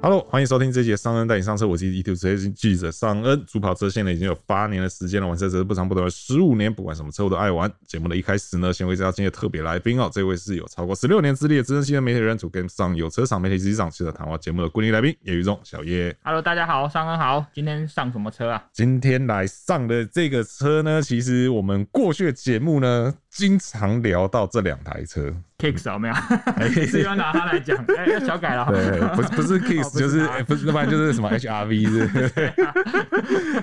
Hello，欢迎收听这节尚恩带你上车。我是 YouTube 车记者尚恩，主跑车线呢已经有八年的时间了，玩车则是不长不短十五年，不管什么车我都爱玩。节目的一开始呢，先为介绍今天特别来宾哦，这位是有超过十六年资历的资深新闻媒体人，主跟上有车赏媒体执掌，记者谈话节目的固定来宾叶宇中小叶。Hello，大家好，尚恩好，今天上什么车啊？今天来上的这个车呢，其实我们过去的节目呢，经常聊到这两台车。Kicks 有没有？是要拿它来讲，哎，要小改了。对，不是不是 Kicks，就是不是，要不然就是什么 HRV 是。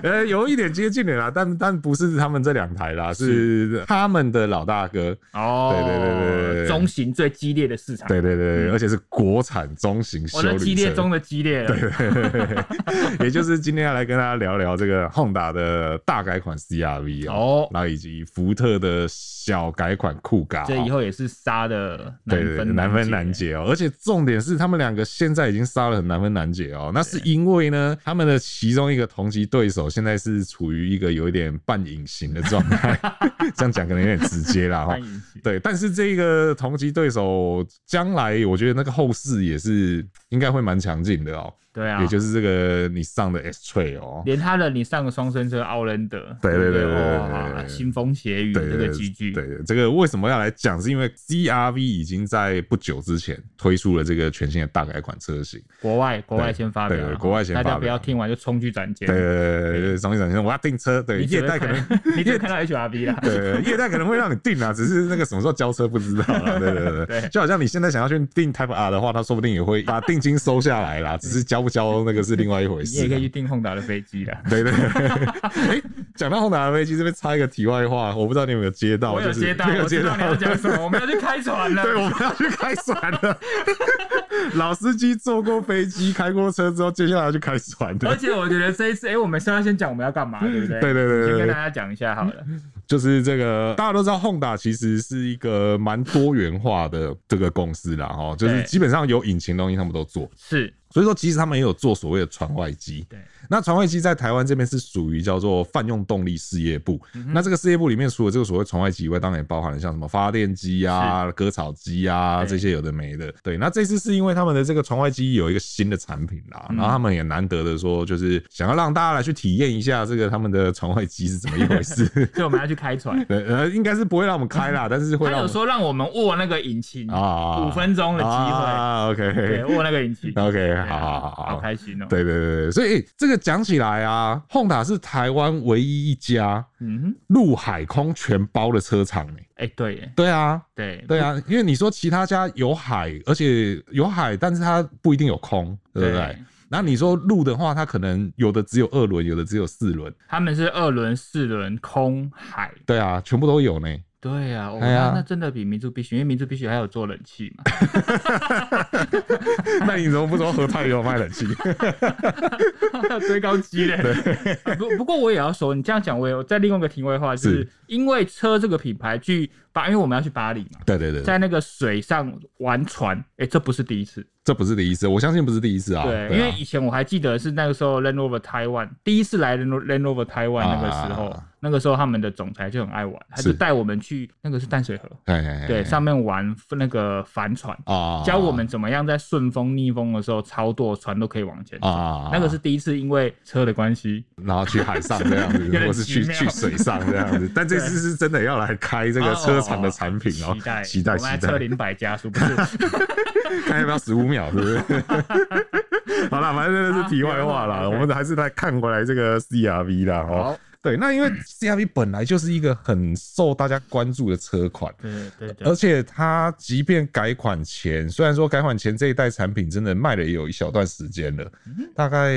呃，有一点接近的啦，但但不是他们这两台啦，是他们的老大哥。哦，对对对对对，中型最激烈的市场。对对对，而且是国产中型。我的激烈中的激烈了。对对对，也就是今天要来跟大家聊聊这个 Honda 的大改款 CRV 哦，然后以及福特的小改款酷咖。这以后也是杀的。对对，难分难解哦，而且重点是他们两个现在已经杀了很难分难解哦。那是因为呢，他们的其中一个同级对手现在是处于一个有一点半隐形的状态，这样讲可能有点直接啦哈。对，但是这个同级对手将来我觉得那个后势也是应该会蛮强劲的哦。对啊，也就是这个你上的 S Trail 哦，连他的你上个双生车奥兰德，对对对对对，腥风血雨这个机具，对对，这个为什么要来讲？是因为 CRV 已经在不久之前推出了这个全新的大改款车型，国外国外先发表，对国外先发表，大家不要听完就冲去展间，对对对，冲去展间，我要订车，对，业代可能你就会看到 HRV 啦，对，业代可能会让你订啊，只是那个什么时候交车不知道啦，对对对，就好像你现在想要去订 Type R 的话，他说不定也会把定金收下来啦，只是交不交那个是另。外一回事，你也可以去订 Honda 的飞机的。对对对，哎，讲到 Honda 的飞机，这边插一个题外话，我不知道你有没有接到，我有接到，没有接到，你要讲什么？我们要去开船了，对，我们要去开船了。老司机坐过飞机、开过车之后，接下来要去开船的。而且我觉得这一次，哎，我们是要先讲我们要干嘛，对不对？对对对，先跟大家讲一下好了。就是这个，大家都知道，Honda 其实是一个蛮多元化的这个公司啦，哈，就是基本上有引擎东西他们都做，是。所以说，其实他们也有做所谓的船外机。对。那船外机在台湾这边是属于叫做泛用动力事业部。嗯、那这个事业部里面，除了这个所谓船外机以外，当然也包含了像什么发电机啊、割草机啊这些有的没的。对，那这次是因为他们的这个船外机有一个新的产品啦，然后他们也难得的说，就是想要让大家来去体验一下这个他们的船外机是怎么一回事。所以我们要去开船。对，呃，应该是不会让我们开啦，但是会让我们。有说让我们握那个引擎啊，五分钟的机会。啊，OK，对，握那个引擎。OK，好好好，好开心哦。对对对对，所以这个讲起来啊。啊，Honda 是台湾唯一一家，嗯，陆海空全包的车厂呢。哎，对，对啊，对，对啊，因为你说其他家有海，而且有海，但是它不一定有空，对不对？那你说路的话，它可能有的只有二轮，有的只有四轮。他们是二轮、四轮、空海，对啊，全部都有呢。对啊，我看那真的比民族必须，因为民族必须还有做冷气嘛。那你怎么不说和泰也有卖冷气？要堆高机嘞。不不过我也要说，你这样讲，我有在另外一个题外话，就是因为车这个品牌去巴，因为我们要去巴黎嘛。对对对，在那个水上玩船，哎，这不是第一次。这不是第一次，我相信不是第一次啊。对，因为以前我还记得是那个时候 Land Rover Taiwan 第一次来 Land Rover Taiwan 那个时候，那个时候他们的总裁就很爱玩，他就带我们去那个是淡水河，对，上面玩那个帆船啊，教我们怎么样在顺风逆风的时候操作船都可以往前走。那个是第一次，因为车的关系，然后去海上这样子，或是去去水上这样子。但这次是真的要来开这个车厂的产品哦，期待期待期待。车龄百加速，不是？看要不要十五秒。是不是？好了，反正真的是题外话了。我们还是来看过来这个 CRV 啦。哦。对，那因为 CRV 本来就是一个很受大家关注的车款，对对对，而且它即便改款前，虽然说改款前这一代产品真的卖了也有一小段时间了，大概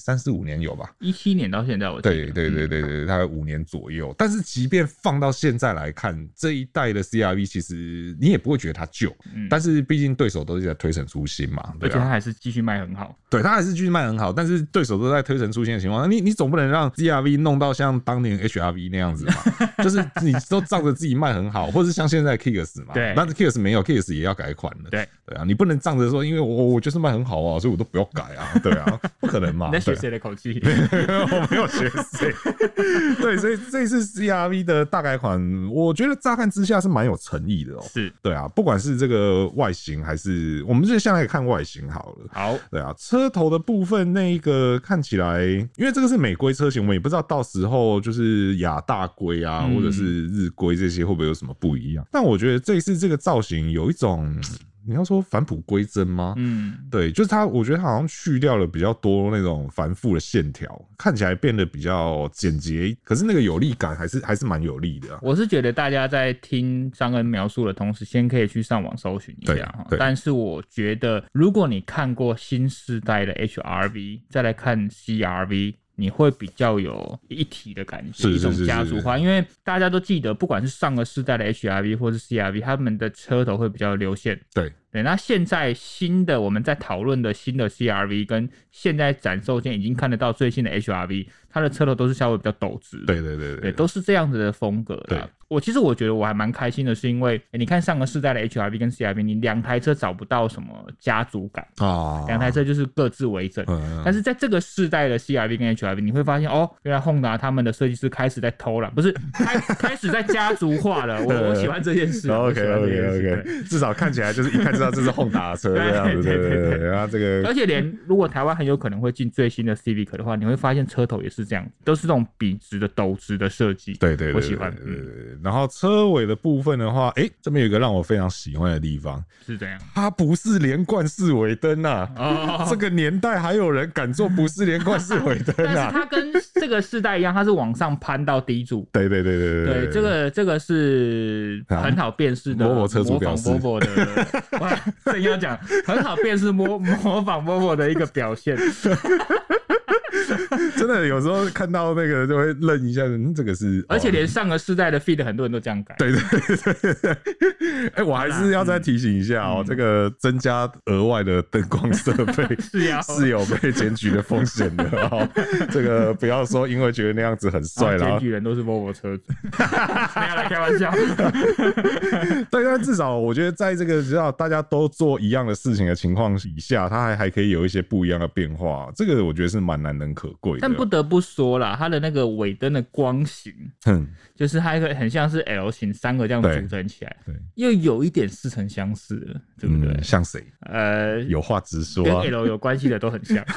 三四五年有吧，一七年到现在，我对对对对对，大概五年左右。但是即便放到现在来看，这一代的 CRV 其实你也不会觉得它旧，但是毕竟对手都是在推陈出新嘛，而且它还是继续卖很好，对，它还是继续卖很好，但是对手都在推陈出新的情况，你你总不能让 CRV 弄到。像当年 HRV 那样子嘛，就是你都仗着自己卖很好，或者是像现在 Kicks 嘛，对，但是 Kicks 没有 Kicks 也要改款了，对。对啊，你不能仗着说，因为我我就是卖很好啊，所以我都不要改啊，对啊，不可能嘛，你在学谁的口气？我没有学谁，对，所以这一次 CRV 的大改款，我觉得乍看之下是蛮有诚意的哦，是。对啊，不管是这个外形还是，我们就先来看外形好了，好，对啊，车头的部分那一个看起来，因为这个是美规车型，我们也不知道到时候就是亚大龟啊，或者是日龟这些会不会有什么不一样，但我觉得这一次这个造型有一种。你要说返璞归真吗？嗯，对，就是它，我觉得它好像去掉了比较多那种繁复的线条，看起来变得比较简洁。可是那个有力感还是还是蛮有力的啊。我是觉得大家在听张恩描述的同时，先可以去上网搜寻一下哈。但是我觉得，如果你看过新时代的 HRV，再来看 CRV。你会比较有一体的感觉，一种家族化，因为大家都记得，不管是上个世代的 HRV 或是 CRV，他们的车头会比较流线。对对，那现在新的我们在讨论的新的 CRV，跟现在展售间已经看得到最新的 HRV，它的车头都是稍微比较陡直。对对对对，对，都是这样子的风格的。我其实我觉得我还蛮开心的，是因为、欸、你看上个世代的 HRV 跟 CRV，你两台车找不到什么家族感啊，两台车就是各自为政。嗯、但是在这个世代的 CRV 跟 HRV，你会发现哦，原来 Honda 他们的设计师开始在偷懒，不是开开始在家族化了。我 我喜欢这件事。OK OK OK，至少看起来就是一看知道这是 Honda 的车这样子。对对对对。然后这个，而且连如果台湾很有可能会进最新的 Civic 的话，你会发现车头也是这样，都是这种笔直的斗直的设计。对对对，我喜欢。嗯，然后车尾的部分的话，哎、欸，这边有一个让我非常喜欢的地方，是这样，它不是连贯式尾灯呐，哦，这个年代还有人敢做不是连贯式尾灯啊？它跟这个世代一样，它是往上攀到低柱，对对对对对，对，这个这个是很好辨识的，模仿模仿 Volvo 的，哇，正要讲很好辨识模模仿 Volvo 的一个表现。真的有时候看到那个就会愣一下，嗯，这个是，而且连上个世代的 feed 很多人都这样改。对对对对，哎，我还是要再提醒一下哦，这个增加额外的灯光设备 是是有被检举的风险的哦。这个不要说因为觉得那样子很帅啦，检举人都是 Volvo 车主，不要来开玩笑。对，但至少我觉得在这个只要大家都做一样的事情的情况以下，它还还可以有一些不一样的变化，这个我觉得是蛮难能可贵。但不得不说啦，它的那个尾灯的光型，嗯，就是它一个很像是 L 型，三个这样组成起来，对，又有一点似曾相识，对不对？嗯、像谁？呃，有话直说，跟 L 有关系的都很像。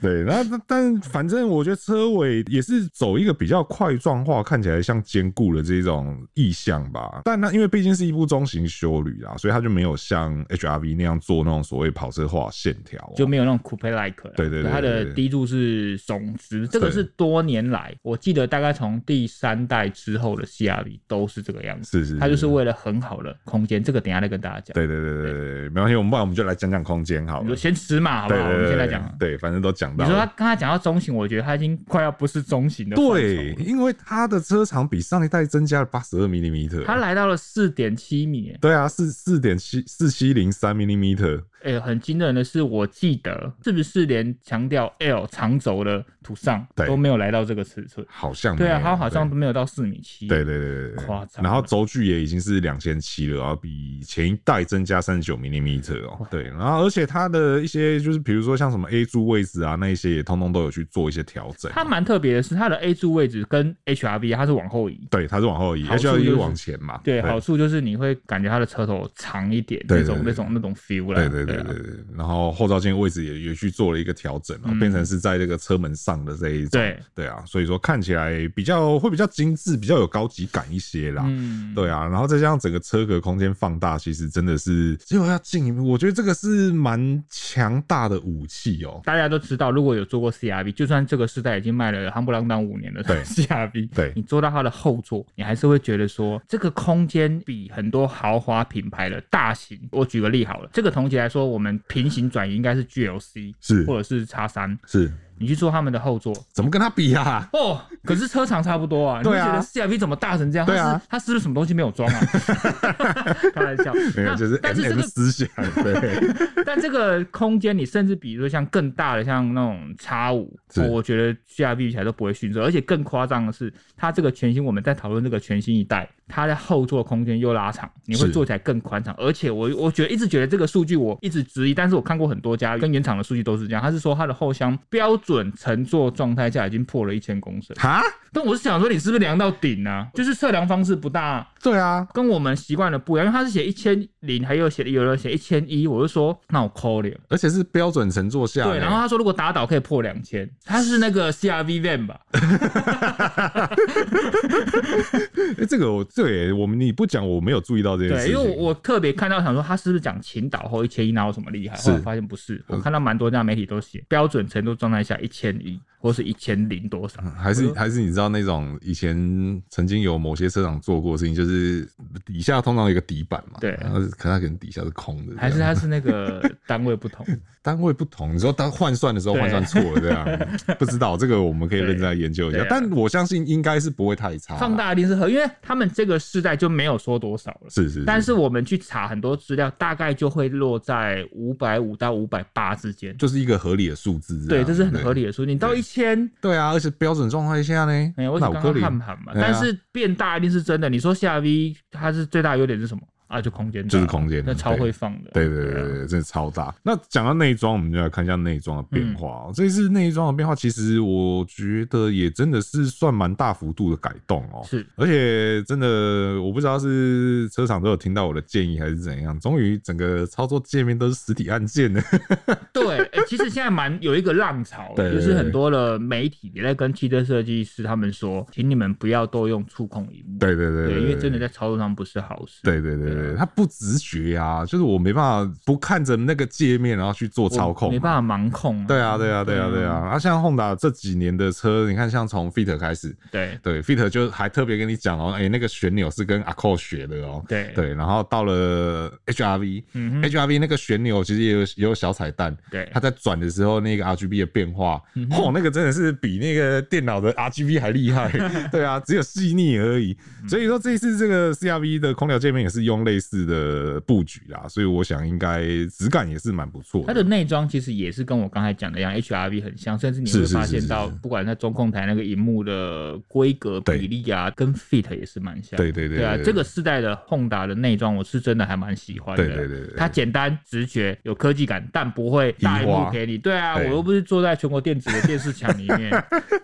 对，那但反正我觉得车尾也是走一个比较块状化，看起来像兼顾了这种意象吧。但那因为毕竟是一部中型修旅啊，所以它就没有像 HRV 那样做那种所谓跑车化线条，就没有那种 Coupe like。对对对，它的低柱是总值，这个是多年来我记得大概从第三代之后的 CRV 都是这个样子。是是，它就是为了很好的空间。这个等下再跟大家讲。对对对对对，没关系，我们不然我们就来讲讲空间好了。就先尺码好不好？我们先来讲。对，反正都讲到。你说他刚才讲到中型，我觉得他已经快要不是中型的。对，因为它的车长比上一代增加了八十二 m m 它来到了四点七米。对啊，四四点七四七零三 m m 哎、欸，很惊人的是，我记得是不是连强调 L 长轴的图上都没有来到这个尺寸？好像对啊，它好像都没有到四米七。对对对对，夸张。然后轴距也已经是两千七了，然后比前一代增加三十九 mm 哦。对，然后而且它的一些就是比如说像什么 A 柱位置啊，那一些也通通都有去做一些调整。它蛮特别的是，它的 A 柱位置跟 HRV 它是往后移。对，它是往后移，HRV 是往前嘛。对，好处就是你会感觉它的车头长一点，那种那种那种 feel 啦。对对对对对，然后。后后照镜位置也也去做了一个调整，然后变成是在这个车门上的这一种。对对啊，所以说看起来比较会比较精致，比较有高级感一些啦。嗯，对啊，然后再加上整个车格空间放大，其实真的是就要进一步，我觉得这个是蛮强大的武器哦。大家都知道，如果有做过 CRV，就算这个时代已经卖了夯不啷当五年的 CRV，对，你坐到它的后座，你还是会觉得说这个空间比很多豪华品牌的大型。我举个例好了，这个同级来说，我们平行。转移应该是 GLC 是，或者是叉三是，你去坐他们的后座，怎么跟他比啊？哦，可是车长差不多啊。对啊。你觉得 CRV 怎么大成这样？对啊。他是不是什么东西没有装啊？开玩笑。没有，就是但是这个思想对。但这个空间，你甚至比如说像更大的，像那种叉五我觉得 CRV 比起来都不会逊色。而且更夸张的是，它这个全新，我们在讨论这个全新一代，它的后座空间又拉长，你会坐起来更宽敞。而且我我觉得一直觉得这个数据我一直质疑，但是我看过很多家跟原厂的数据都是这样，他是说它的后箱标准乘坐状态下已经破了一千公升。哈？但我是想说，你是不是量到顶啊？就是测量方式不大。对啊，跟我们习惯的不一样，因为他是写一千零，还有写有人写一千一，我就说那我扣了。而且是标准乘坐下。对，然后他说如果打倒可以破两千，他是那个 CRV van 吧？哎、欸，这个我对我们你不讲我没有注意到这件事。对，因为我特别看到想说他是不是讲秦岛后一千一，哪有什么厉害？后来发现不是，我看到蛮多家媒体都写标准程度状态下一千一。或是一千零多少？还是还是你知道那种以前曾经有某些车厂做过的事情，就是底下通常有一个底板嘛，对，然后可能它可能底下是空的，还是它是那个单位不同？单位不同，你说当换算的时候换算错了这样，不知道这个我们可以认真来研究一下，但我相信应该是不会太差。放大一定是合，因为他们这个世代就没有说多少了，是是，是，但是我们去查很多资料，大概就会落在五百五到五百八之间，就是一个合理的数字。对，这是很合理的数字。你到一千，对啊。而且标准状态下呢，没有，我刚刚看盘嘛，但是变大一定是真的。你说 CRV 它是最大优点是什么？啊，就空间，就是空间，那超会放的，对对对对，真的超大。那讲到内装，我们就来看一下内装的变化。这次内装的变化，其实我觉得也真的是算蛮大幅度的改动哦。是，而且真的，我不知道是车厂都有听到我的建议还是怎样，终于整个操作界面都是实体按键的。对，哎，其实现在蛮有一个浪潮，就是很多的媒体也在跟汽车设计师他们说，请你们不要都用触控萤幕。对对对，因为真的在操作上不是好事。对对对。对，它不直觉、啊，就是我没办法不看着那个界面，然后去做操控，没办法盲控、啊。对啊，对啊，对啊，对啊。啊，像 Honda 这几年的车，你看，像从 Fit 开始，对对，Fit 就还特别跟你讲哦，哎、欸，那个旋钮是跟 Accord 学的哦。对对，然后到了 HRV，嗯哼，HRV 那个旋钮其实也有也有小彩蛋，对，它在转的时候那个 RGB 的变化，哦，那个真的是比那个电脑的 RGB 还厉害。对啊，只有细腻而已。所以说这一次这个 CRV 的空调界面也是用类似的。呃，布局啦，所以我想应该质感也是蛮不错的。它的内装其实也是跟我刚才讲的一样，HRV 很像，甚至你会发现到，不管在中控台那个荧幕的规格比例啊，跟 Fit 也是蛮像。对对对，对，对啊，这个世代的 Honda 的内装，我是真的还蛮喜欢的。对对对，它简单直觉，有科技感，但不会大萤幕给你。对啊，我又不是坐在全国电子的电视墙里面。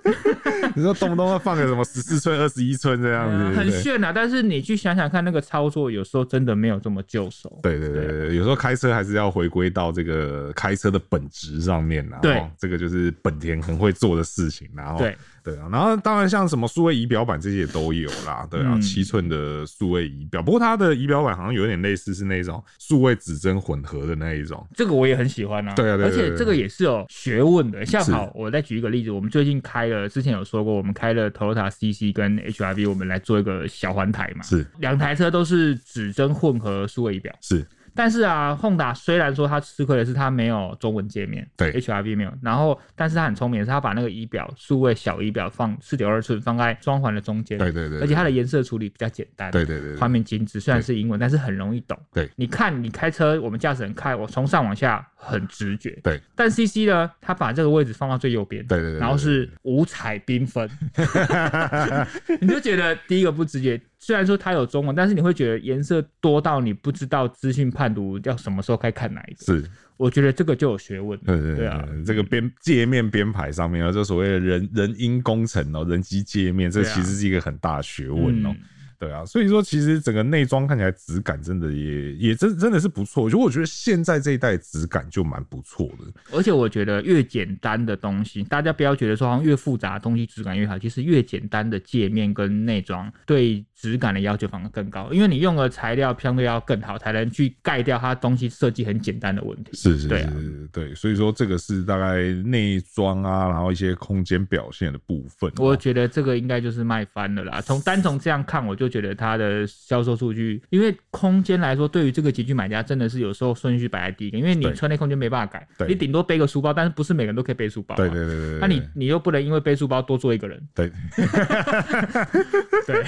你说动不动要放个什么十四寸、二十一寸这样子，嗯，很炫啊！但是你去想想看，那个操作有时候真的没有这么就手。对对对对，有时候开车还是要回归到这个开车的本质上面啦。对，这个就是本田很会做的事情。然后对。对啊，然后当然像什么数位仪表板这些也都有啦，对啊，七寸的数位仪表，不过它的仪表板好像有点类似是那种数位指针混合的那一种，这个我也很喜欢啊。对啊，对，而且这个也是有学问的。像好，我再举一个例子，我们最近开了，之前有说过，我们开了 Toyota CC 跟 HRV，我们来做一个小环台嘛，是两台车都是指针混合数位仪表，是。但是啊，Honda 虽然说它吃亏的是它没有中文界面，对，HRV 没有。然后，但是它很聪明的是，它把那个仪表数位小仪表放四点二寸放在装环的中间，对对对。而且它的颜色处理比较简单，对对对。画面精致，虽然是英文，但是很容易懂。对，你看你开车，我们驾驶人开，我从上往下很直觉。对。但 CC 呢，它把这个位置放到最右边，对对对。然后是五彩缤纷，你就觉得第一个不直觉。虽然说它有中文，但是你会觉得颜色多到你不知道资讯判读要什么时候该看哪一个。是，我觉得这个就有学问。对对对啊，这个编界面编排上面啊，就所谓的人人因工程哦，人机界面，这其实是一个很大的学问哦。对啊，所以说其实整个内装看起来质感真的也也真真的是不错。就我觉得现在这一代质感就蛮不错的。而且我觉得越简单的东西，大家不要觉得说好像越复杂的东西质感越好，其实越简单的界面跟内装对质感的要求反而更高，因为你用的材料相对要更好，才能去盖掉它东西设计很简单的问题。是是是，对啊，对，所以说这个是大概内装啊，然后一些空间表现的部分。我觉得这个应该就是卖翻了啦。从单从这样看，我就。就觉得它的销售数据，因为空间来说，对于这个极具买家，真的是有时候顺序摆在第一个，因为你车内空间没办法改，你顶多背个书包，但是不是每个人都可以背书包，对对对对，那你你又不能因为背书包多做一个人，对，对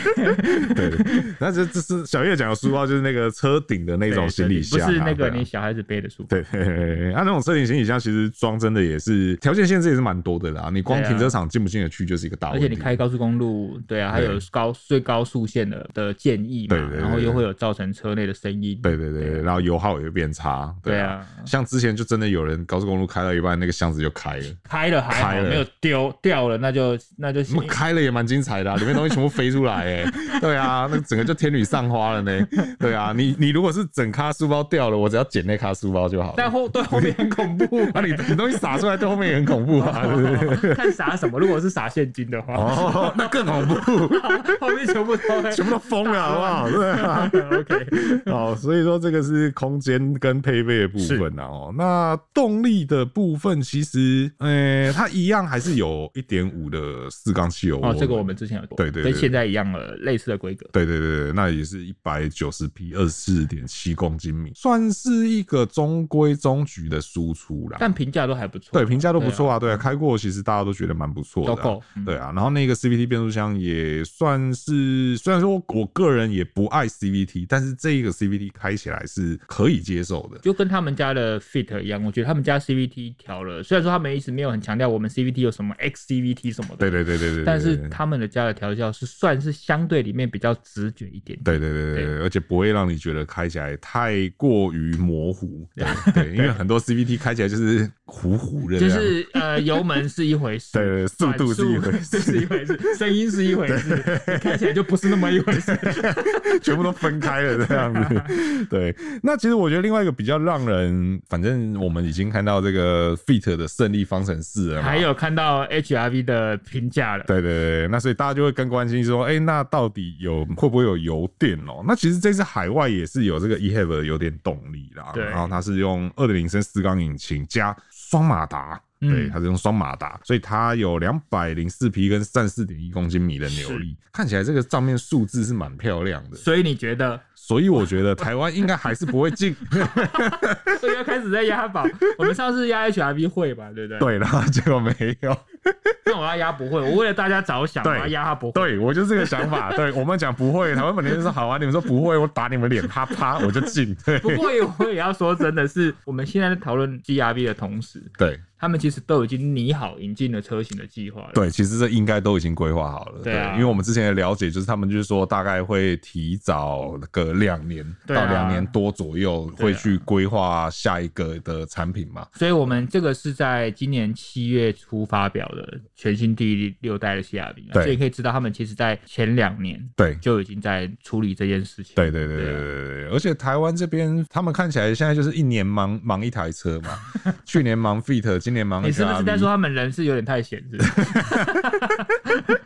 对，那这这是小叶讲的书包，就是那个车顶的那种行李箱，不是那个你小孩子背的书包，对，他那种车顶行李箱其实装真的也是条件限制也是蛮多的啦，你光停车场进不进得去就是一个大问题，而且你开高速公路，对啊，还有高最高速限的的建议嘛，然后又会有造成车内的声音，对对对，然后油耗也会变差，对啊，像之前就真的有人高速公路开到一半，那个箱子就开了，开了还好没有丢掉了，那就那就行，开了也蛮精彩的，里面东西全部飞出来，哎，对啊，那整个就天女散花了呢，对啊，你你如果是整咖书包掉了，我只要捡那咖书包就好了，但后对后面很恐怖，啊你你东西撒出来对后面也很恐怖啊，对看撒什么，如果是撒现金的话，哦，那更恐怖，后面全部都全部都疯了，好不好？对啊，OK，好，所以说这个是空间跟配备的部分啊，哦，那动力的部分其实，呃，它一样还是有一点五的四缸汽油哦，这个我们之前有对对，跟现在一样的类似的规格，对对对对，那也是一百九十匹，二十四点七公斤米，算是一个中规中矩的输出啦，但评价都还不错，对，评价都不错啊，对啊，开过其实大家都觉得蛮不错的，对啊，然后那个 CVT 变速箱也算是，虽然说我个人也不爱 CVT，但是这一个 CVT 开起来是可以接受的，就跟他们家的 Fit 一样，我觉得他们家 CVT 调了，虽然说他们一直没有很强调我们 CVT 有什么 XCVT 什么的，对对对对对，但是他们的家的调教是算是相对里面比较直觉一点，对对对对，而且不会让你觉得开起来太过于模糊，对 对，因为很多 CVT 开起来就是糊糊的，就是呃油门是一回事，对，速度是一回事，是一回事，声音是一回事，看起来就不是那么一回事，全部都分开了这样子，对。那其实我觉得另外一个比较让人，反正我们已经看到这个 Fit 的胜利方程式了，还有看到 HRV 的评价了，对对对。那所以大家就会更关心说，哎，那到底有会不会有油电哦？那其实这次海外也是有这个 eHev 的油电动力啦，然后它是用二点零升四缸引擎加双马达。对，它是用双马达，所以它有两百零四匹跟三十四点一公斤米的扭力，看起来这个账面数字是蛮漂亮的。所以你觉得？所以我觉得台湾应该还是不会进，所以要开始在押宝。我们上次押 HRV 会吧，对不对？对，然后结果没有。那我要压不会，我为了大家着想，我要压他不会。对，我就是这个想法。对，我们讲不会，台湾本地就说好啊，你们说不会，我打你们脸，啪啪，我就进。对，不过我也要说，真的是我们现在在讨论 GRV 的同时，对。他们其实都已经拟好引进的车型的计划了。对，其实这应该都已经规划好了。对，因为我们之前的了解就是，他们就是说大概会提早个两年到两年多左右，会去规划下一个的产品嘛。所以，我们这个是在今年七月初发表的全新第六代的 CR-V。所以可以知道，他们其实在前两年对就已经在处理这件事情。对对对对对对。而且台湾这边，他们看起来现在就是一年忙忙一台车嘛。去年忙 Fit。今年忙，你是不是在说他们人是有点太闲？是？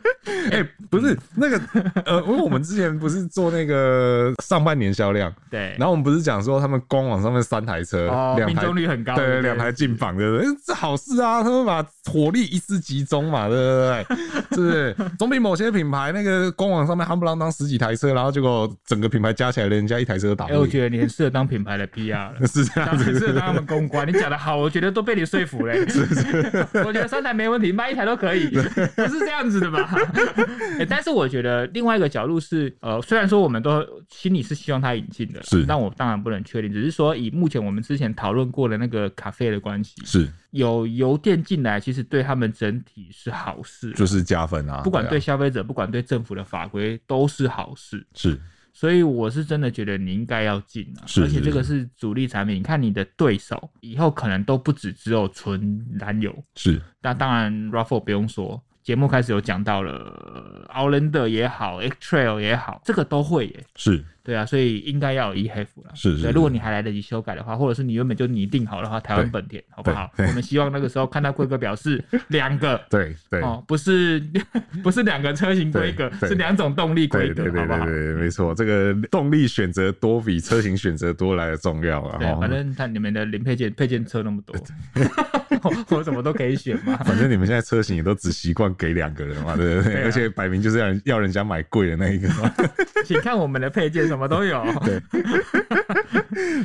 哎、欸，不是那个呃，因为我们之前不是做那个上半年销量，对，然后我们不是讲说他们官网上面三台车，哦，命中率很高，对，两台进榜，对不对？这好事啊，他们把火力一丝集中嘛，对不对？是不是？总比某些品牌那个官网上面夯不啷当十几台车，然后结果整个品牌加起来人家一台车都打。哎，我觉得你很适合当品牌的 PR 了，是这样子，很适合当他们公关。你讲的好，我觉得都被你说服了。是是，我觉得三台没问题，卖一台都可以，不是这样子的吧？欸、但是我觉得另外一个角度是，呃，虽然说我们都心里是希望它引进的，是，但我当然不能确定，只是说以目前我们之前讨论过的那个咖啡的关系，是有油电进来，其实对他们整体是好事，就是加分啊，不管对消费者，不管对政府的法规都是好事，是。所以我是真的觉得你应该要进啊，而且这个是主力产品。你看你的对手以后可能都不止只有纯燃油，是。那当然，RAV4 不用说，节目开始有讲到了，，Orlando 也好，X Trail 也好，这个都会耶。是。对啊，所以应该要有 e-HEV 了。是是。如果你还来得及修改的话，或者是你原本就拟定好的话，台湾本田好不好？我们希望那个时候看到规格表示 两个，对对哦，不是 不是两个车型规格，是两种动力规格，好不好？对，没错，这个动力选择多比车型选择多来的重要啊。对，反正看你们的零配件配件车那么多，我什么都可以选嘛。反正你们现在车型也都只习惯给两个人嘛，对不对？而且摆明就是要要人家买贵的那一个嘛。请看我们的配件，什么都有。对，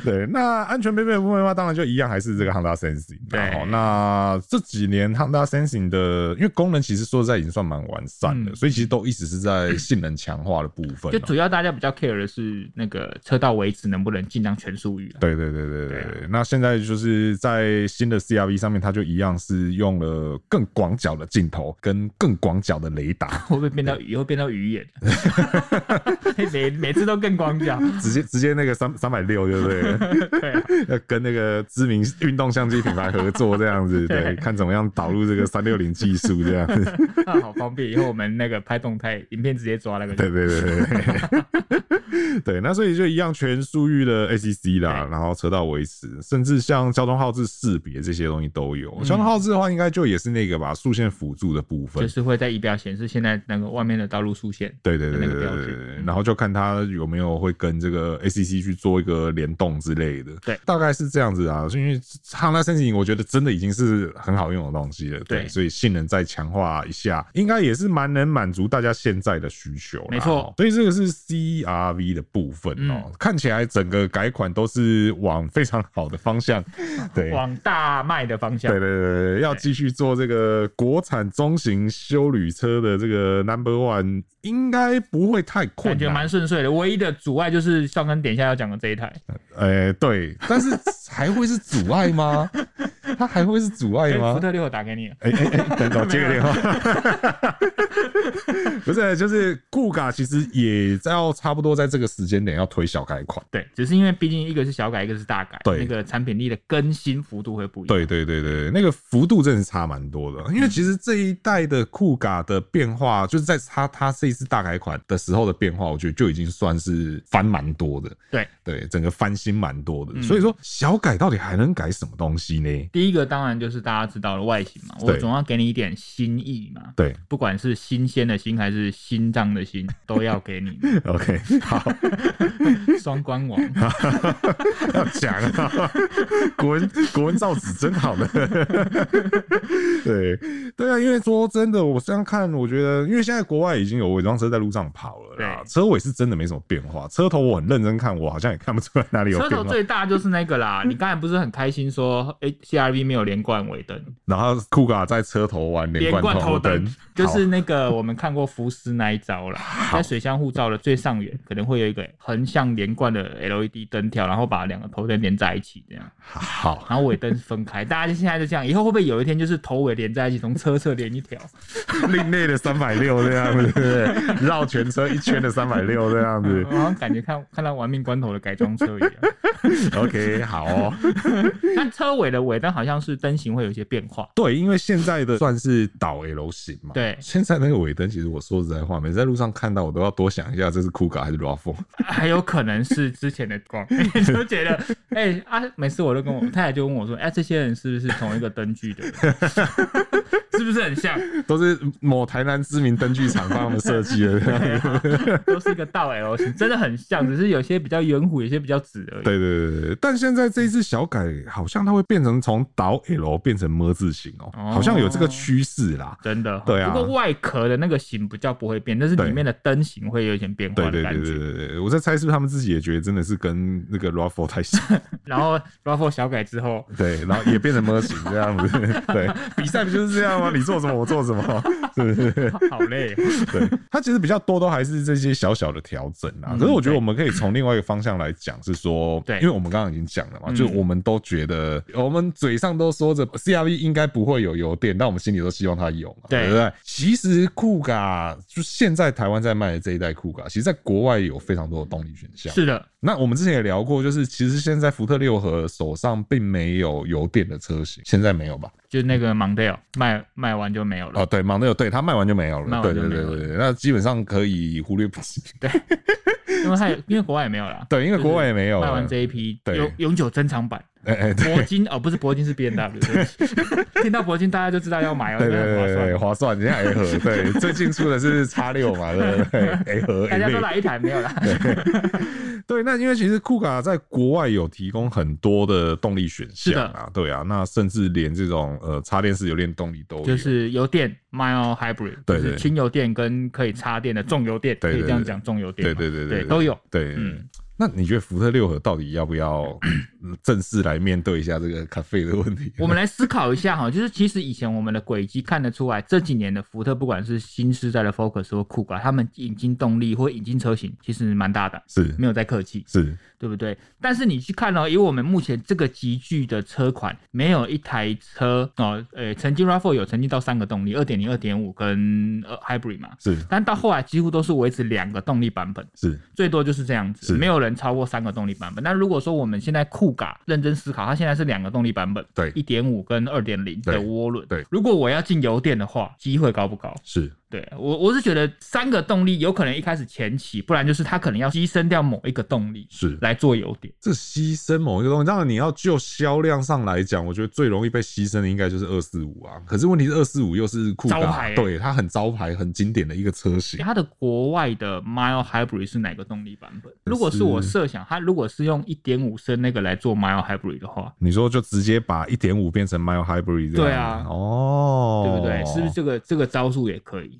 对，那安全配备的部分的话，当然就一样，还是这个 Honda Sensing。对，那这几年 Honda Sensing 的，因为功能其实说实在已经算蛮完善的，所以其实都一直是在性能强化的部分。就主要大家比较 care 的是那个车道维持能不能尽量全速域。对对对对对。那现在就是在新的 CRV 上面，它就一样是用了更广角的镜头跟更广角的雷达。会不会变到以后变到鱼眼？每每次都更广角，直接直接那个三三百六，对不对？对、啊，要跟那个知名运动相机品牌合作这样子，对，看怎么样导入这个三六零技术这样子，那 好方便。以后我们那个拍动态影片直接抓那个，对对对对 对，那所以就一样全速域的 ACC 啦，然后车道维持，甚至像交通号志识别这些东西都有。交通号志的话，应该就也是那个吧，速线辅助的部分，就是会在仪表显示现在那个外面的道路速线，对对对对对对，然后就看它有没有会跟这个 ACC 去做一个联动之类的，对，大概是这样子啊。因为 Honda Sensing 我觉得真的已经是很好用的东西了，对，所以性能再强化一下，应该也是蛮能满足大家现在的需求。没错，所以这个是 CRV 的部分哦，看起来整个改款都是往非常好的方向，对，往大卖的方向。对对对，要继续做这个国产中型休旅车的这个 Number One，应该不会太困难，感觉蛮顺遂的。唯一的阻碍就是上根点下要讲的这一台，呃，对，但是还会是阻碍吗？它还会是阻碍吗？福特六，我打给你。哎哎哎，等等，接个电话。不是，就是酷卡其实也要差不多在这个时间点要推小改款。对，只是因为毕竟一个是小改，一个是大改，对，那个产品力的更新幅度会不一样。对对对对，那个幅度真的是差蛮多的。因为其实这一代的酷卡的变化，就是在它它这一次大改款的时候的变化，我觉得就已经算是翻蛮多的。对对，整个翻新蛮多的。所以说小改到底还能改什么东西呢？第一个当然就是大家知道的外形嘛，我总要给你一点心意嘛。对，不管是新鲜的心还是心脏的心，都要给你。OK，好，双关王 要讲啊，国文国文造纸真好的。对对啊，因为说真的，我这样看，我觉得，因为现在国外已经有伪装车在路上跑了，啦，车尾是真的没什么变化，车头我很认真看，我好像也看不出来哪里有变化。车头最大就是那个啦，你刚才不是很开心说，哎，CRV 没有连贯尾灯，然后酷卡在车头玩连贯头灯，就是那个我们看过福斯那一招啦，在水箱护罩的最上缘可能会有一个横向连贯的 LED 灯条，然后把两个头灯连在一起，这样好，然后尾灯分开，大家就现在就这样，以后会不会有一天就是头尾连在一起，从车侧连一条，另类的三百六这样子？绕全车一圈的三百六这样子，好像感觉看看到玩命关头的改装车一样。OK，好哦。但车尾的尾灯好像是灯型会有一些变化。对，因为现在的算是倒 L 型嘛。对，现在那个尾灯，其实我说实在话，每次在路上看到，我都要多想一下，这是酷卡还是 RAV4？还有可能是之前的光，就觉得，哎、欸、啊，每次我都跟我太太就问我说，哎、欸，这些人是不是同一个灯具的？是不是很像？都是某台南知名灯具厂帮他们设计的，都是一个倒 L 型，真的很像，只是有些比较圆弧，有些比较直而已。对对对对，但现在这一次小改，好像它会变成从倒 L 变成么字形哦，好像有这个趋势啦。真的，对啊。不过外壳的那个型比较不会变，但是里面的灯型会有一点变化的感觉。对对对对对，我在猜是不是他们自己也觉得真的是跟那个 RAV4 太像，然后 RAV4 小改之后，对，然后也变成么型这样子。对，比赛不就是这样吗？你做什么我做什么，是不是？好累。对，它其实比较多都还是这些小小的调整啊。可是我觉得我们可以从另外一个方向来讲，是说，对，因为我们刚刚已经讲了嘛，就我们都觉得，我们嘴上都说着 CRV 应该不会有油电，但我们心里都希望它有嘛，对不对？其实酷卡就现在台湾在卖的这一代酷卡，其实在国外有非常多的动力选项。是的，那我们之前也聊过，就是其实现在福特六和手上并没有油电的车型，现在没有吧？就那个 Mondeo 卖卖完就没有了。哦，对，Mondeo 对，它卖完就没有了。对对对对对，那基本上可以忽略不计。对。因为它因为国外也没有了，对，因为国外也没有卖完这一批永永久珍藏版。哎哎，铂金哦，不是铂金，是 B N W，。听到铂金，大家就知道要买哦，对对对对，划算。你看 A 盒，对，最近出的是叉六嘛，对不对？A 盒，大家都来一台没有啦。对，那因为其实酷卡在国外有提供很多的动力选项啊，对啊，那甚至连这种呃插电式油电动力都有，就是油电 Mild Hybrid，对对，轻油电跟可以插电的重油电，可以这样讲，重油电，对对对对，都有，对，嗯。那你觉得福特六合到底要不要正式来面对一下这个咖啡的问题？我们来思考一下哈，就是其实以前我们的轨迹看得出来，这几年的福特不管是新时代的 Focus 或酷改，他们引进动力或引进车型其实蛮大胆，是没有在客气，是。对不对？但是你去看哦，以我们目前这个集聚的车款，没有一台车哦，呃，曾经 RAV4 有曾经到三个动力，二点零、二点五跟呃 Hybrid 嘛，是。但到后来几乎都是维持两个动力版本，是。最多就是这样子，是没有人超过三个动力版本。那如果说我们现在酷嘎认真思考，它现在是两个动力版本，对，一点五跟二点零的涡轮，对。如果我要进油电的话，机会高不高？是。对我，我是觉得三个动力有可能一开始前期，不然就是他可能要牺牲掉某一个动力，是来做油点。这牺牲某一个东西，当然你要就销量上来讲，我觉得最容易被牺牲的应该就是二四五啊。可是问题是二四五又是酷卡，招牌，对，它很招牌、很经典的一个车型。它的国外的 Mile Hybrid 是哪个动力版本？如果是我设想，它如果是用一点五升那个来做 Mile Hybrid 的话，你说就直接把一点五变成 Mile Hybrid？对啊，哦，对不对？是不是这个这个招数也可以？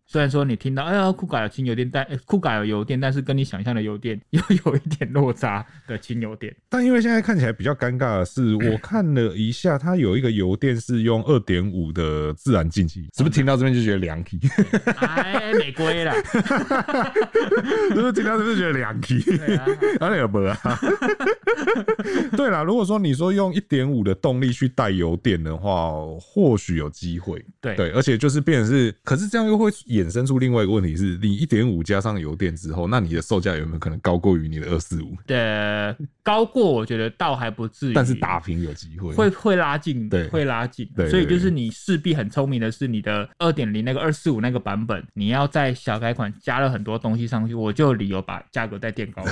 虽然说你听到，哎呀，酷改有轻油电，但酷改有油电，但是跟你想象的油电 又有一点落差的轻油电。但因为现在看起来比较尴尬的是，我看了一下，它有一个油电是用二点五的自然进气，是不是听到这边就觉得凉皮？哎，美规了，是不是听到这边就觉得凉皮？哪里有不啊？对啦，如果说你说用一点五的动力去带油电的话，或许有机会。对对，而且就是变成是，可是这样又会衍生出另外一个问题是，你一点五加上油电之后，那你的售价有没有可能高过于你的二四五？对，高过我觉得倒还不至于，但是打平有机会，会会拉近，对，会拉近。对，所以就是你势必很聪明的是，你的二点零那个二四五那个版本，你要在小改款加了很多东西上去，我就有理由把价格再垫高。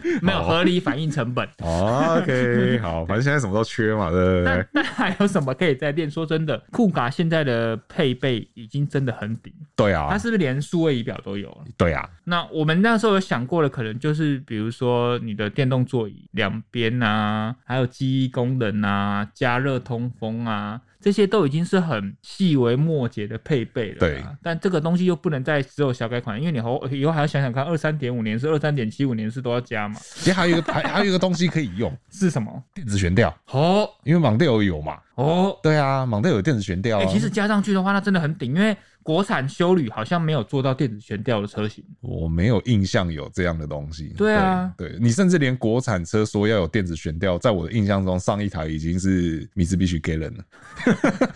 没有合理反映成本。OK，好，反正现在什么都缺嘛，对不对？那那还有什么可以再练？说真的，酷卡现在的配备已经真的很顶。对啊，它是不是连数位仪表都有了？对啊。那我们那时候有想过的，可能就是比如说你的电动座椅两边啊，还有记忆功能啊，加热通风啊。这些都已经是很细微末节的配备了，对。但这个东西又不能再只有小改款，因为你后以后还要想想看，二三点五年是、二三点七五年是都要加嘛。其实还有一个 还还有一个东西可以用，是什么？电子悬吊。哦，因为蒙迪欧有嘛。哦，对啊，蒙迪欧有电子悬吊。哎，其实加上去的话，那真的很顶，因为。国产修旅好像没有做到电子悬吊的车型，我没有印象有这样的东西。对啊，对，对你甚至连国产车说要有电子悬吊，在我的印象中，上一台已经是米兹必须 Galant 了，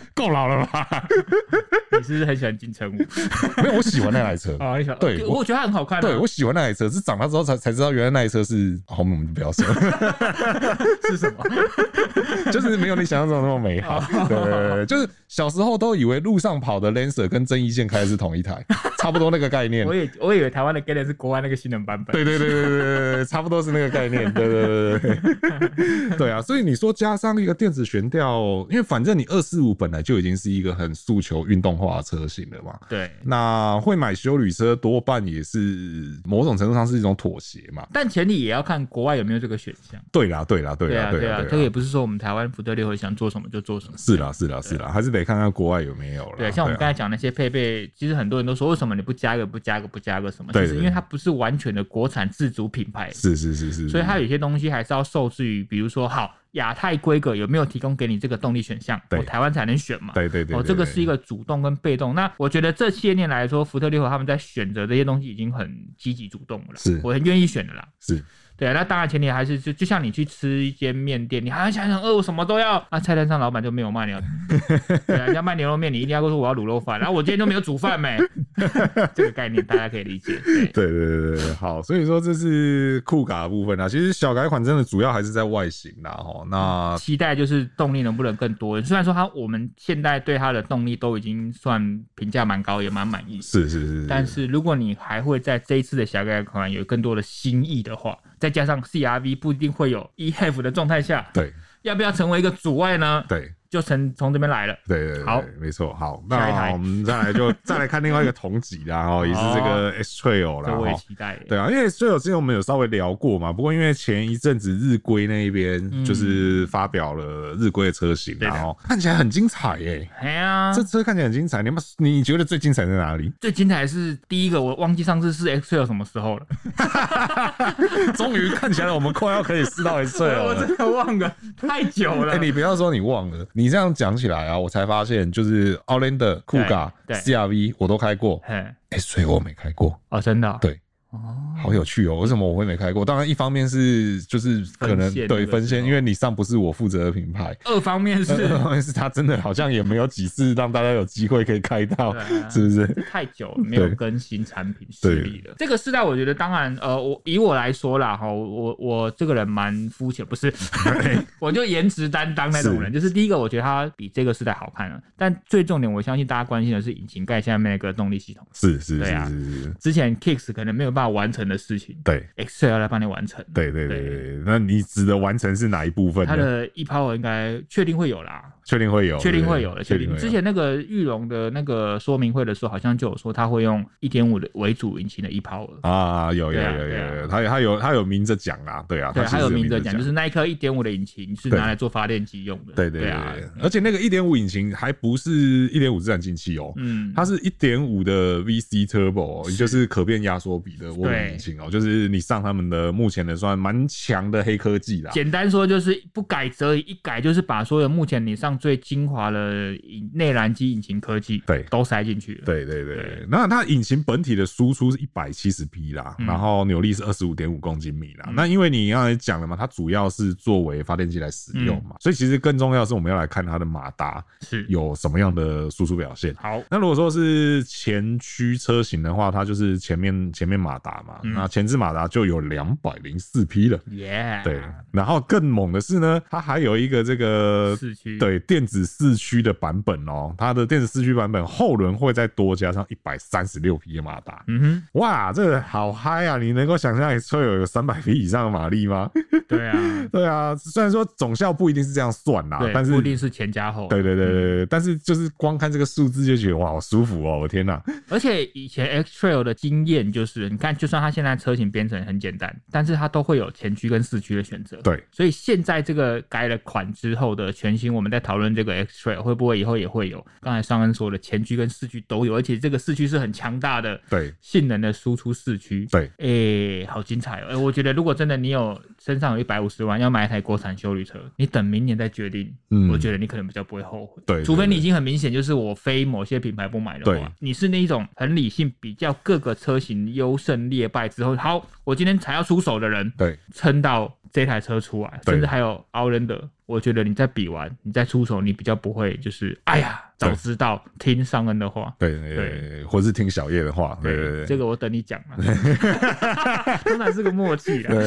够老了吧？你是不是很喜欢金城武？没有，我喜欢那台车啊，你喜欢？对，我觉得它很好看。对，我喜欢那台车，是长大之后才才知道，原来那台车是后面我们就不要说是什么，就是没有你想象中那么美好。对，就是小时候都以为路上跑的 Lancer 跟正义线开是同一台，差不多那个概念。我也我以为台湾的 Galant 是国外那个性能版本。对对对对对对，差不多是那个概念。对对对对对，对啊，所以你说加上一个电子悬吊，因为反正你二四五本来就已经是一个很诉求运动化的车型了嘛。对，那会买修旅车多半也是某种程度上是一种妥协嘛。但前提也要看国外有没有这个选项。对啦对啦对啦对啊，这个也不是说我们台湾福特六想做什么就做什么。是啦是啦是啦，还是得看看国外有没有了。对，像我们刚才讲那些配备。其实很多人都说，为什么你不加个不加个不加个什么？其实因为它不是完全的国产自主品牌，是是是是，所以它有些东西还是要受制于，比如说好亚太规格有没有提供给你这个动力选项，我台湾才能选嘛。对对对，哦，这个是一个主动跟被动。那我觉得这些年来说，福特六和他们在选择这些东西已经很积极主动了，是，我很愿意选的啦。是。对啊，那当然前提还是就就像你去吃一间面店，你还要想想，饿，我什么都要啊，菜单上老板就没有卖牛，对啊，人家卖牛肉面，你一定要说我要卤肉饭，然后我今天都没有煮饭没，这个概念大家可以理解。对对对好，所以说这是酷卡的部分啊。其实小改款真的主要还是在外形啦，哈。那期待就是动力能不能更多？虽然说它我们现在对它的动力都已经算评价蛮高，也蛮满意。是是是，是。但是如果你还会在这一次的小改款有更多的新意的话，再加上 CRV 不一定会有 EHEV 的状态下，对，要不要成为一个阻碍呢？对。就从从这边来了，对对对，好，没错，好，那我们再来就 再来看另外一个同级的，哦也是这个 X Trail 啦，我也期待，对啊，因为 X Trail 之前我们有稍微聊过嘛，不过因为前一阵子日规那一边就是发表了日规的车型，然后看起来很精彩耶，哎呀，这车看起来很精彩，你们你觉得最精彩在哪里？最精彩是第一个，我忘记上次是 X Trail 什么时候了，终于看起来我们快要可以试到 X Trail 了，我真的忘了太久了，哎，你不要说你忘了，你这样讲起来。啊！我才发现，就是 Outlander、酷卡、CRV 我都开过，哎，所以我没开过哦，真的，对。哦，好有趣哦！为什么我会没开过？当然，一方面是就是可能对分线，因为你上不是我负责的品牌。二方面是，二方面是他真的好像也没有几次让大家有机会可以开到，是不是？太久了，没有更新产品 势力了。这个时代，我觉得当然，呃，我以我来说啦，哈，我我这个人蛮肤浅，不是，我就颜值担当那种人。就是第一个，我觉得它比这个时代好看了。但最重点，我相信大家关心的是引擎盖下面那个动力系统。是是是是，之前 Kicks 可能没有办法完成的事情，对。要来帮你完成。对对对对，那你指的完成是哪一部分？它的 E-Power 应该确定会有啦，确定会有，确定会有的，确定。之前那个玉龙的那个说明会的时候，好像就有说他会用一点五的为主引擎的 E-Power 啊，有有有有有，他他有他有明着讲啊，对啊，对，他有明着讲，就是那一颗一点五的引擎是拿来做发电机用的，对对对，而且那个一点五引擎还不是一点五自然进气哦，嗯，它是一点五的 VC Turbo，也就是可变压缩比的涡轮引擎哦，就是你上他们的目前的算蛮强的黑科技啦。简单说就是不改则已，一改就是把所有目前你上最精华的内燃机引擎科技对。都塞进去了。对对对，那它引擎本体的输出是一百七十匹啦，然后扭力是二十五点五公斤米啦。那因为你刚才讲了嘛，它主要是作为发电机来使用嘛，所以其实更重要是我们要来看它的马达是。有什么样的输出表现。好，那如果说是前驱车型的话，它就是前面前面马达嘛，那前置马达就有两百零四匹了，耶！对，然后更猛的是呢，它还有一个这个四驱，对，电子四驱的版本哦，它的电子四驱版本后轮会再多加上一百三十六匹的马达，嗯哼，哇，这个好嗨啊！你能够想象车有有三百匹以上的马力吗？对啊，对啊，虽然说总效不一定是这样算啦，但是不一定是前加后，对对对对对，但是就是光看这个数字就觉得哇，好舒服哦，我天哪！而且以前 X Trail 的经验就是，你看，就算它现在车型编程很简单，但是它都会有前驱跟四驱的选择。对，所以现在这个改了款之后的全新，我们在讨论这个 X Trail 会不会以后也会有？刚才尚恩说的前驱跟四驱都有，而且这个四驱是很强大的，对，性能的输出四驱。对，哎、欸，好精彩哦！我觉得如果真的你有身上有一百五十万要买一台国产修理车，你等明年再决定。嗯，我觉得你可能比较不会后悔。对，除非你已经很明显就是我非某些品牌不买的话，对你是那一种很理性比较各个车型优胜劣败之后，好，我今天才要出手的人，对，撑到这台车出来，甚至还有 Outlander，我觉得你再比完，你再出手，你比较不会就是哎呀。早知道听商恩的话，对对对，或是听小叶的话，对对对，这个我等你讲了，当然是个默契啦。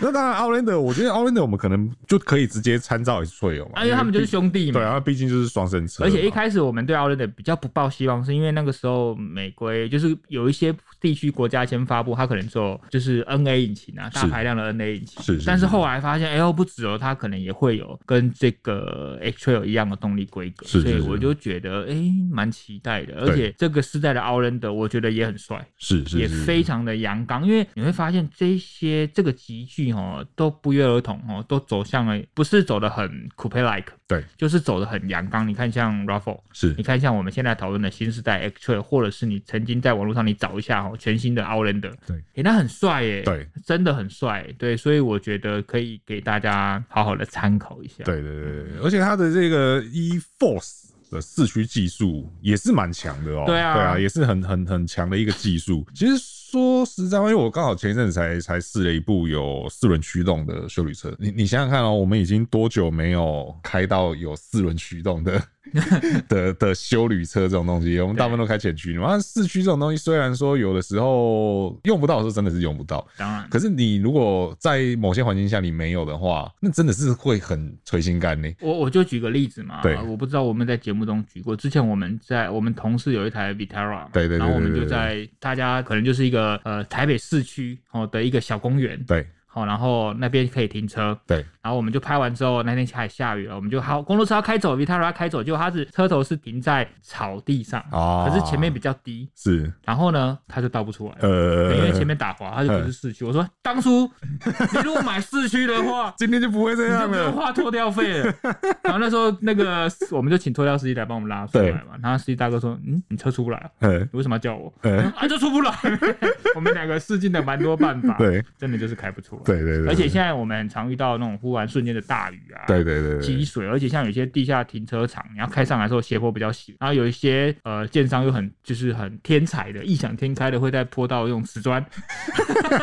那当然，Outlander，我觉得 Outlander 我们可能就可以直接参照 X-Trail 嘛，因为他们就是兄弟嘛。对啊，毕竟就是双生车。而且一开始我们对 Outlander 比较不抱希望，是因为那个时候美规就是有一些地区国家先发布，它可能做就是 NA 引擎啊，大排量的 NA 引擎。是。但是后来发现，哎呦不止哦，它可能也会有跟这个。X-Trail 一样的动力规格，是所以我就觉得哎，蛮、欸、期待的。而且这个时代的 Outlander 我觉得也很帅，是，是是，也非常的阳刚。因为你会发现这些这个集聚哦都不约而同哦，都走向了不是走的很 Coupe-like，对，就是走的很阳刚。你看像 Raffle，是，你看像我们现在讨论的新时代 X-Trail，或者是你曾经在网络上你找一下哦，全新的 Outlander，对，哎、欸，那很帅耶，对，真的很帅，对，所以我觉得可以给大家好好的参考一下。对对对对，而且。它的这个 E Force 的四驱技术也是蛮强的哦。对啊，对啊，也是很很很强的一个技术。其实说实在话，因为我刚好前一阵子才才试了一部有四轮驱动的修理车。你你想想看哦，我们已经多久没有开到有四轮驱动的？的的修旅车这种东西，我们大部分都开前驱。然后四驱这种东西，虽然说有的时候用不到的时候，真的是用不到。当然，可是你如果在某些环境下你没有的话，那真的是会很捶心肝呢。我我就举个例子嘛，对，我不知道我们在节目中举过。之前我们在我们同事有一台 Vitara，对对对，然后我们就在大家可能就是一个呃呃台北市区哦的一个小公园，对。好，然后那边可以停车。对，然后我们就拍完之后，那天还下雨了，我们就好，公路车要开走，Vitara 要开走，结果它是车头是停在草地上，哦，可是前面比较低，是，然后呢，他就倒不出来，呃，因为前面打滑，他就不是四驱。我说当初你如果买四驱的话，今天就不会这样了，花拖吊费了。然后那时候那个我们就请拖吊司机来帮我们拉出来嘛，然后司机大哥说，嗯，你车出不来，你为什么要叫我？啊，就出不来。我们两个试尽了蛮多办法，对，真的就是开不出来。对对对，而且现在我们很常遇到那种忽然瞬间的大雨啊，对对对，积水，而且像有些地下停车场，你要开上来的时候斜坡比较斜，然后有一些呃建商又很就是很天才的异想天开的会在坡道用瓷砖，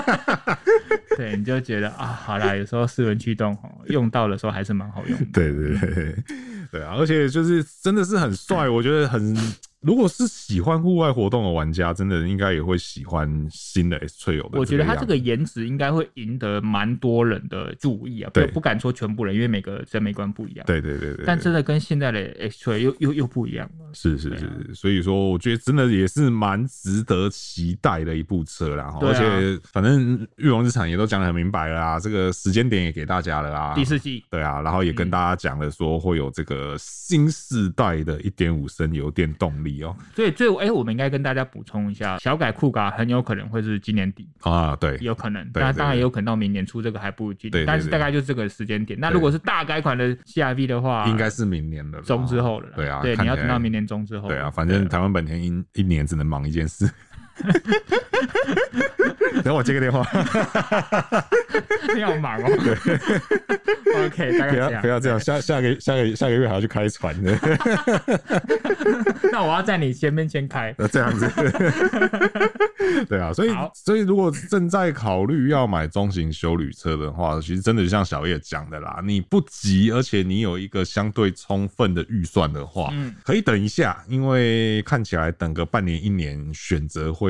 对，你就觉得啊，好啦，有时候四轮驱动用到的时候还是蛮好用的，对对对，对啊，而且就是真的是很帅，我觉得很。如果是喜欢户外活动的玩家，真的应该也会喜欢新的 S-Trail 的。我觉得它这个颜值应该会赢得蛮多人的注意啊，对，不敢说全部人，因为每个审美观不一样。对对对对。但真的跟现在的 S-Trail 又又又不一样了。是是是，所以说我觉得真的也是蛮值得期待的一部车啦。而且反正玉龙日产也都讲的很明白了啊，这个时间点也给大家了啊。第四季。对啊，然后也跟大家讲了说会有这个新世代的一点五升油电动力。哦，所以最后哎，我们应该跟大家补充一下，小改酷卡很有可能会是今年底。啊，对，有可能，那当然也有可能到明年初，这个还不一定，但是大概就是这个时间点。那如果是大改款的 CR-V 的话，应该是明年的中之后了，对啊，对，你要等到明年中之后，对啊，反正台湾本田一一年只能忙一件事。等我接个电话，你好忙哦。对，OK，大概。不要不要这样，下下个下个下个月还要去开船呢。那我要在你前面先开。那，这样子。对啊，所以所以如果正在考虑要买中型修旅车的话，其实真的就像小叶讲的啦，你不急，而且你有一个相对充分的预算的话，嗯，可以等一下，因为看起来等个半年一年，选择会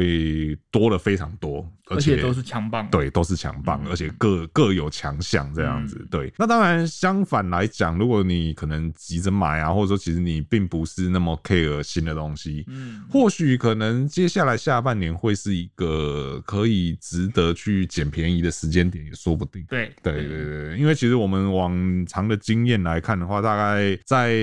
多了非常多。而且都是强棒，对，都是强棒，而且各各有强项这样子。对，那当然相反来讲，如果你可能急着买啊，或者说其实你并不是那么 care 新的东西，嗯，或许可能接下来下半年会是一个可以值得去捡便宜的时间点，也说不定。对，对对对，因为其实我们往常的经验来看的话，大概在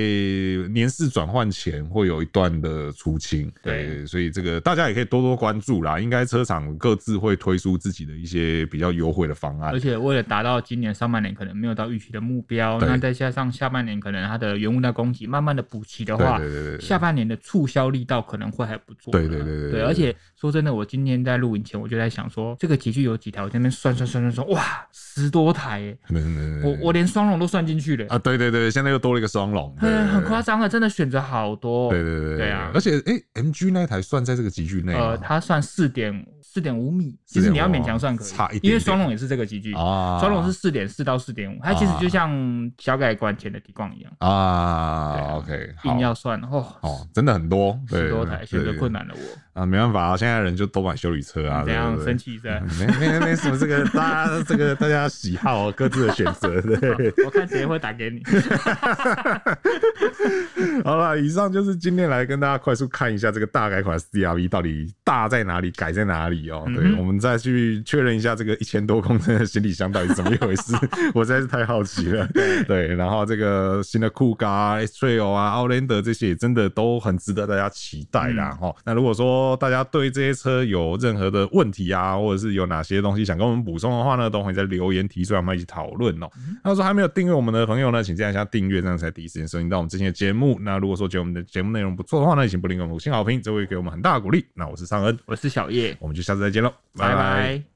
年市转换前会有一段的出清。对，所以这个大家也可以多多关注啦。应该车厂各自会。推出自己的一些比较优惠的方案，而且为了达到今年上半年可能没有到预期的目标，那再加上下半年可能它的原物料供给慢慢的补齐的话，对对对对，下半年的促销力道可能会还不错。对对对对，对，对，而且说真的，我今天在录影前我就在想说，这个集具有几台？我这边算算算算算，哇，十多台耶！我我连双龙都算进去了啊！对对对，现在又多了一个双龙，嗯，很夸张啊，真的选择好多。对对对对，对啊！而且哎，MG 那台算在这个级距内呃，它算四点。四点五米，其实你要勉强算可以，差一点点，因为双龙也是这个级距啊，双龙是四点四到四点五，它其实就像小改款前的底光一样啊。OK，硬要算哦，哦，真的很多，十多台，选择困难了我啊，没办法啊，现在人就都买修理车啊，这样生气噻？没没没什么，这个大家这个大家喜好各自的选择，对，我看谁会打给你。好了，以上就是今天来跟大家快速看一下这个大改款 CR-V 到底大在哪里，改在哪里哦。对，我们再去确认一下这个一千多公升的行李箱到底是怎么一回事，我实在是太好奇了。对，然后这个新的酷咖、S-Trail 啊、Outlander 这些真的都很值得大家期待啦。哈，那如果说大家对这些车有任何的问题啊，或者是有哪些东西想跟我们补充的话呢，都可以在留言提出来，我们一起讨论哦。那说还没有订阅我们的朋友呢，请这样一下订阅，这样才第一时间收听到我们之前的节目。那如果说觉得我们的节目内容不错的话呢，也请不吝给我们五星好评，这会给我们很大的鼓励。那我是尚恩，我是小叶，我们就下次再见喽，拜拜。